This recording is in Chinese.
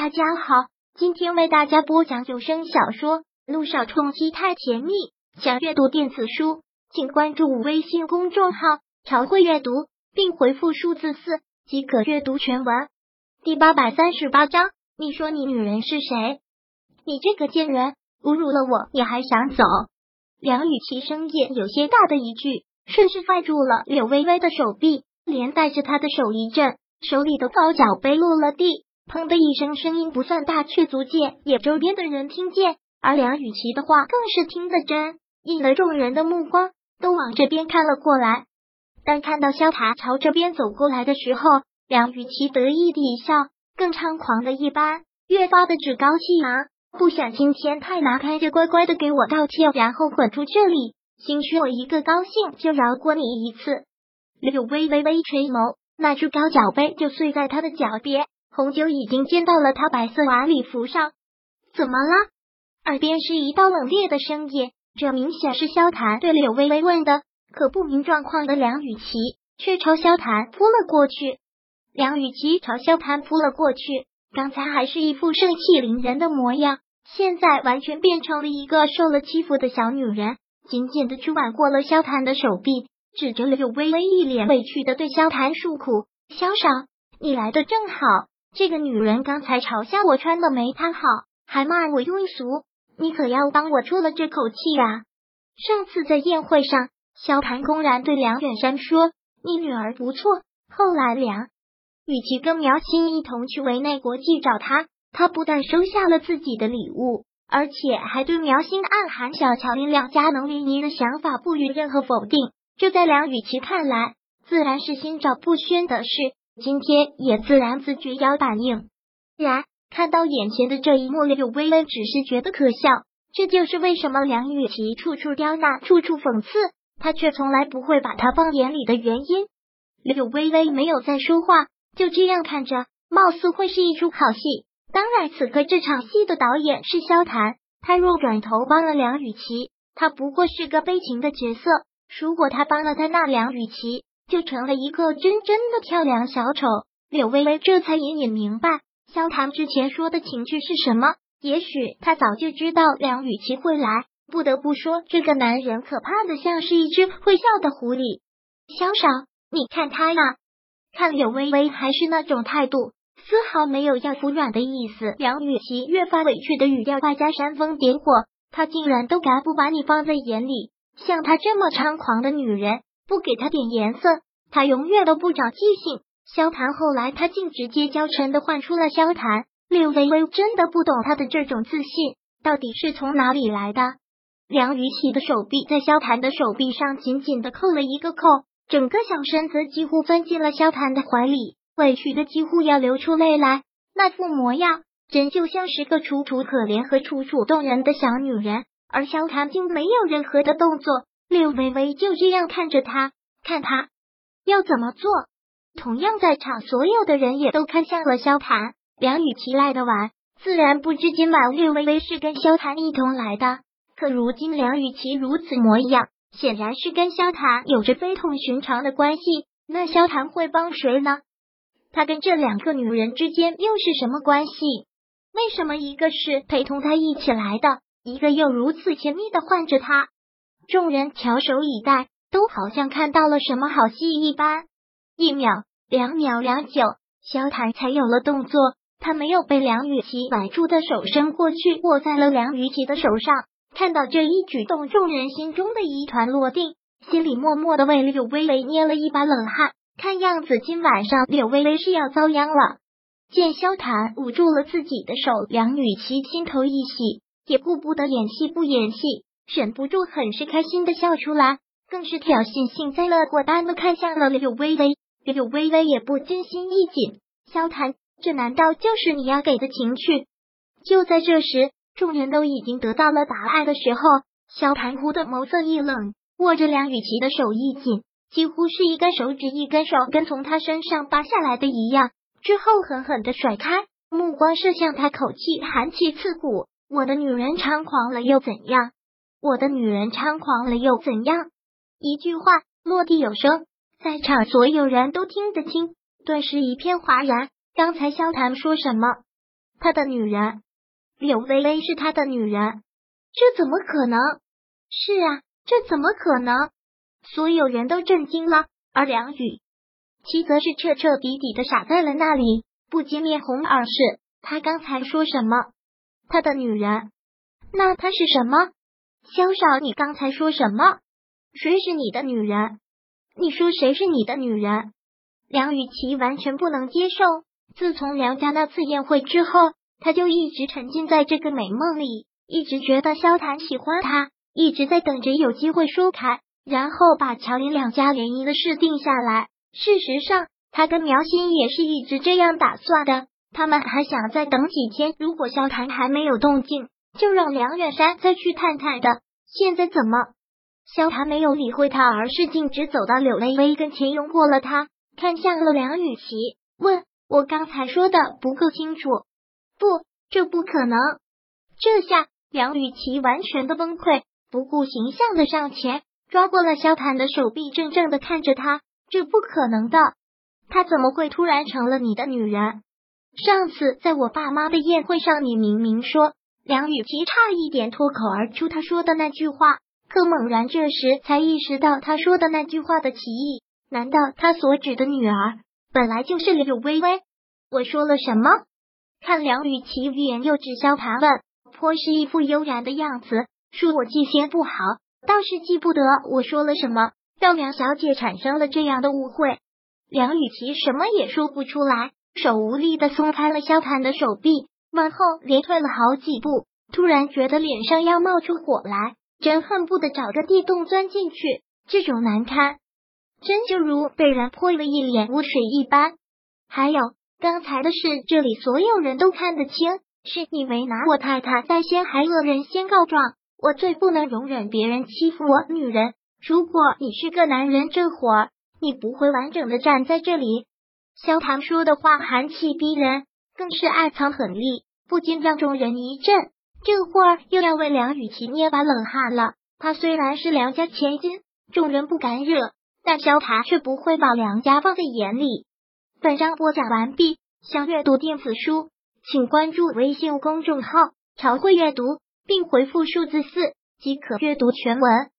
大家好，今天为大家播讲有声小说《路上冲击太甜蜜》。想阅读电子书，请关注微信公众号“朝会阅读”，并回复数字四即可阅读全文。第八百三十八章，你说你女人是谁？你这个贱人，侮辱了我，你还想走？梁雨琪声音有些大的一句，顺势拽住了柳微微的手臂，连带着她的手一震，手里的高脚杯落了地。砰的一声，声音不算大，却足见也周边的人听见。而梁雨琪的话更是听得真，引得众人的目光都往这边看了过来。当看到萧塔朝这边走过来的时候，梁雨琪得意的一笑，更猖狂的一般，越发的趾高气扬。不想今天太难堪，就乖乖的给我道歉，然后滚出这里。兴许我一个高兴就饶过你一次。柳微微微垂眸，那只高脚杯就碎在他的脚边。红酒已经溅到了他白色晚礼服上，怎么了？耳边是一道冷冽的声音，这明显是萧谈对柳微微问的。可不明状况的梁雨琪却朝萧谈扑了过去。梁雨琪朝萧谈扑了过去，刚才还是一副盛气凌人的模样，现在完全变成了一个受了欺负的小女人，紧紧的去挽过了萧谈的手臂，指着柳微微，一脸委屈的对萧谈诉苦：“萧少，你来的正好。”这个女人刚才嘲笑我穿的没她好，还骂我庸俗，你可要帮我出了这口气啊！上次在宴会上，萧谭公然对梁远山说：“你女儿不错。”后来梁与其跟苗心一同去维内国际找他，他不但收下了自己的礼物，而且还对苗心暗含小乔林两家能联姻的想法不予任何否定。这在梁雨其看来，自然是心照不宣的事。今天也自然自觉要反应，然看到眼前的这一幕，柳微微只是觉得可笑。这就是为什么梁雨琪处处刁难，处处讽刺，他却从来不会把他放眼里的原因。柳微微没有再说话，就这样看着，貌似会是一出好戏。当然，此刻这场戏的导演是萧谈，他若转头帮了梁雨琪，他不过是个悲情的角色；如果他帮了他，那梁雨琪。就成了一个真真的跳梁小丑。柳微微这才隐隐明白萧唐之前说的情绪是什么。也许他早就知道梁雨琪会来。不得不说，这个男人可怕的像是一只会笑的狐狸。萧少，你看他呀，看柳微微还是那种态度，丝毫没有要服软的意思。梁雨琪越发委屈的语调，外加煽风点火，他竟然都敢不把你放在眼里。像她这么猖狂的女人。不给他点颜色，他永远都不长记性。萧谈后来，他竟直接娇嗔的唤出了萧谈。柳微微真的不懂他的这种自信到底是从哪里来的。梁雨绮的手臂在萧谈的手臂上紧紧的扣了一个扣，整个小身子几乎钻进了萧谈的怀里，委屈的几乎要流出泪来。那副模样，真就像是个楚楚可怜和楚楚动人的小女人，而萧谈竟没有任何的动作。柳微微就这样看着他，看他要怎么做。同样在场所有的人也都看向了萧谈。梁雨琪来的晚，自然不知今晚柳微微是跟萧谈一同来的。可如今梁雨琪如此模样，显然是跟萧谈有着非同寻常的关系。那萧谈会帮谁呢？他跟这两个女人之间又是什么关系？为什么一个是陪同他一起来的，一个又如此亲密的唤着他？众人翘首以待，都好像看到了什么好戏一般。一秒、两秒、良久，萧谈才有了动作。他没有被梁雨琪挽住的手伸过去，握在了梁雨琪的手上。看到这一举动，众人心中的疑团落定，心里默默的为柳微微捏了一把冷汗。看样子今晚上柳微微是要遭殃了。见萧谈捂住了自己的手，梁雨琪心头一喜，也顾不得演戏不演戏。忍不住很是开心的笑出来，更是挑衅幸灾乐祸般的看向了柳微微。柳微微也不禁心一紧，萧谈，这难道就是你要给的情趣？就在这时，众人都已经得到了答案的时候，萧谈忽的眸色一冷，握着梁雨琪的手一紧，几乎是一根手指一根手根从他身上拔下来的一样，之后狠狠的甩开，目光射向他，口气寒气刺骨：“我的女人猖狂了又怎样？”我的女人猖狂了又怎样？一句话落地有声，在场所有人都听得清，顿时一片哗然。刚才萧谈说什么？他的女人，柳微微是他的女人，这怎么可能？是啊，这怎么可能？所有人都震惊了，而梁宇其则是彻彻底底的傻在了那里，不禁面红耳赤。他刚才说什么？他的女人？那他是什么？萧少，你刚才说什么？谁是你的女人？你说谁是你的女人？梁雨琪完全不能接受。自从梁家那次宴会之后，他就一直沉浸在这个美梦里，一直觉得萧谈喜欢他，一直在等着有机会说开，然后把乔林两家联姻的事定下来。事实上，他跟苗心也是一直这样打算的。他们还想再等几天，如果萧谈还没有动静，就让梁远山再去探探的。现在怎么？萧谈没有理会他，而是径直走到柳微微跟前，拥过了他，看向了梁雨琪，问。我刚才说的不够清楚，不，这不可能。这下梁雨琪完全的崩溃，不顾形象的上前抓过了萧谈的手臂，怔怔的看着他。这不可能的，他怎么会突然成了你的女人？上次在我爸妈的宴会上，你明明说梁雨琪差一点脱口而出他说的那句话，可猛然这时才意识到他说的那句话的歧义。难道他所指的女儿？本来就是柳微微，我说了什么？看梁雨琪欲言又止，萧谈问，颇是一副悠然的样子。恕我记性不好，倒是记不得我说了什么，让梁小姐产生了这样的误会。梁雨琪什么也说不出来，手无力的松开了萧谈的手臂，往后连退了好几步，突然觉得脸上要冒出火来，真恨不得找个地洞钻进去。这种难堪。真就如被人泼了一脸污水一般。还有刚才的事，这里所有人都看得清，是你为难我太太，在先还恶人先告状。我最不能容忍别人欺负我女人。如果你是个男人，这会儿你不会完整的站在这里。萧唐说的话寒气逼人，更是暗藏狠戾，不禁让众人一震。这会儿又要为梁雨琪捏把冷汗了。他虽然是梁家千金，众人不敢惹。但萧塔却不会把梁家放在眼里。本章播讲完毕，想阅读电子书，请关注微信公众号“朝会阅读”，并回复数字四即可阅读全文。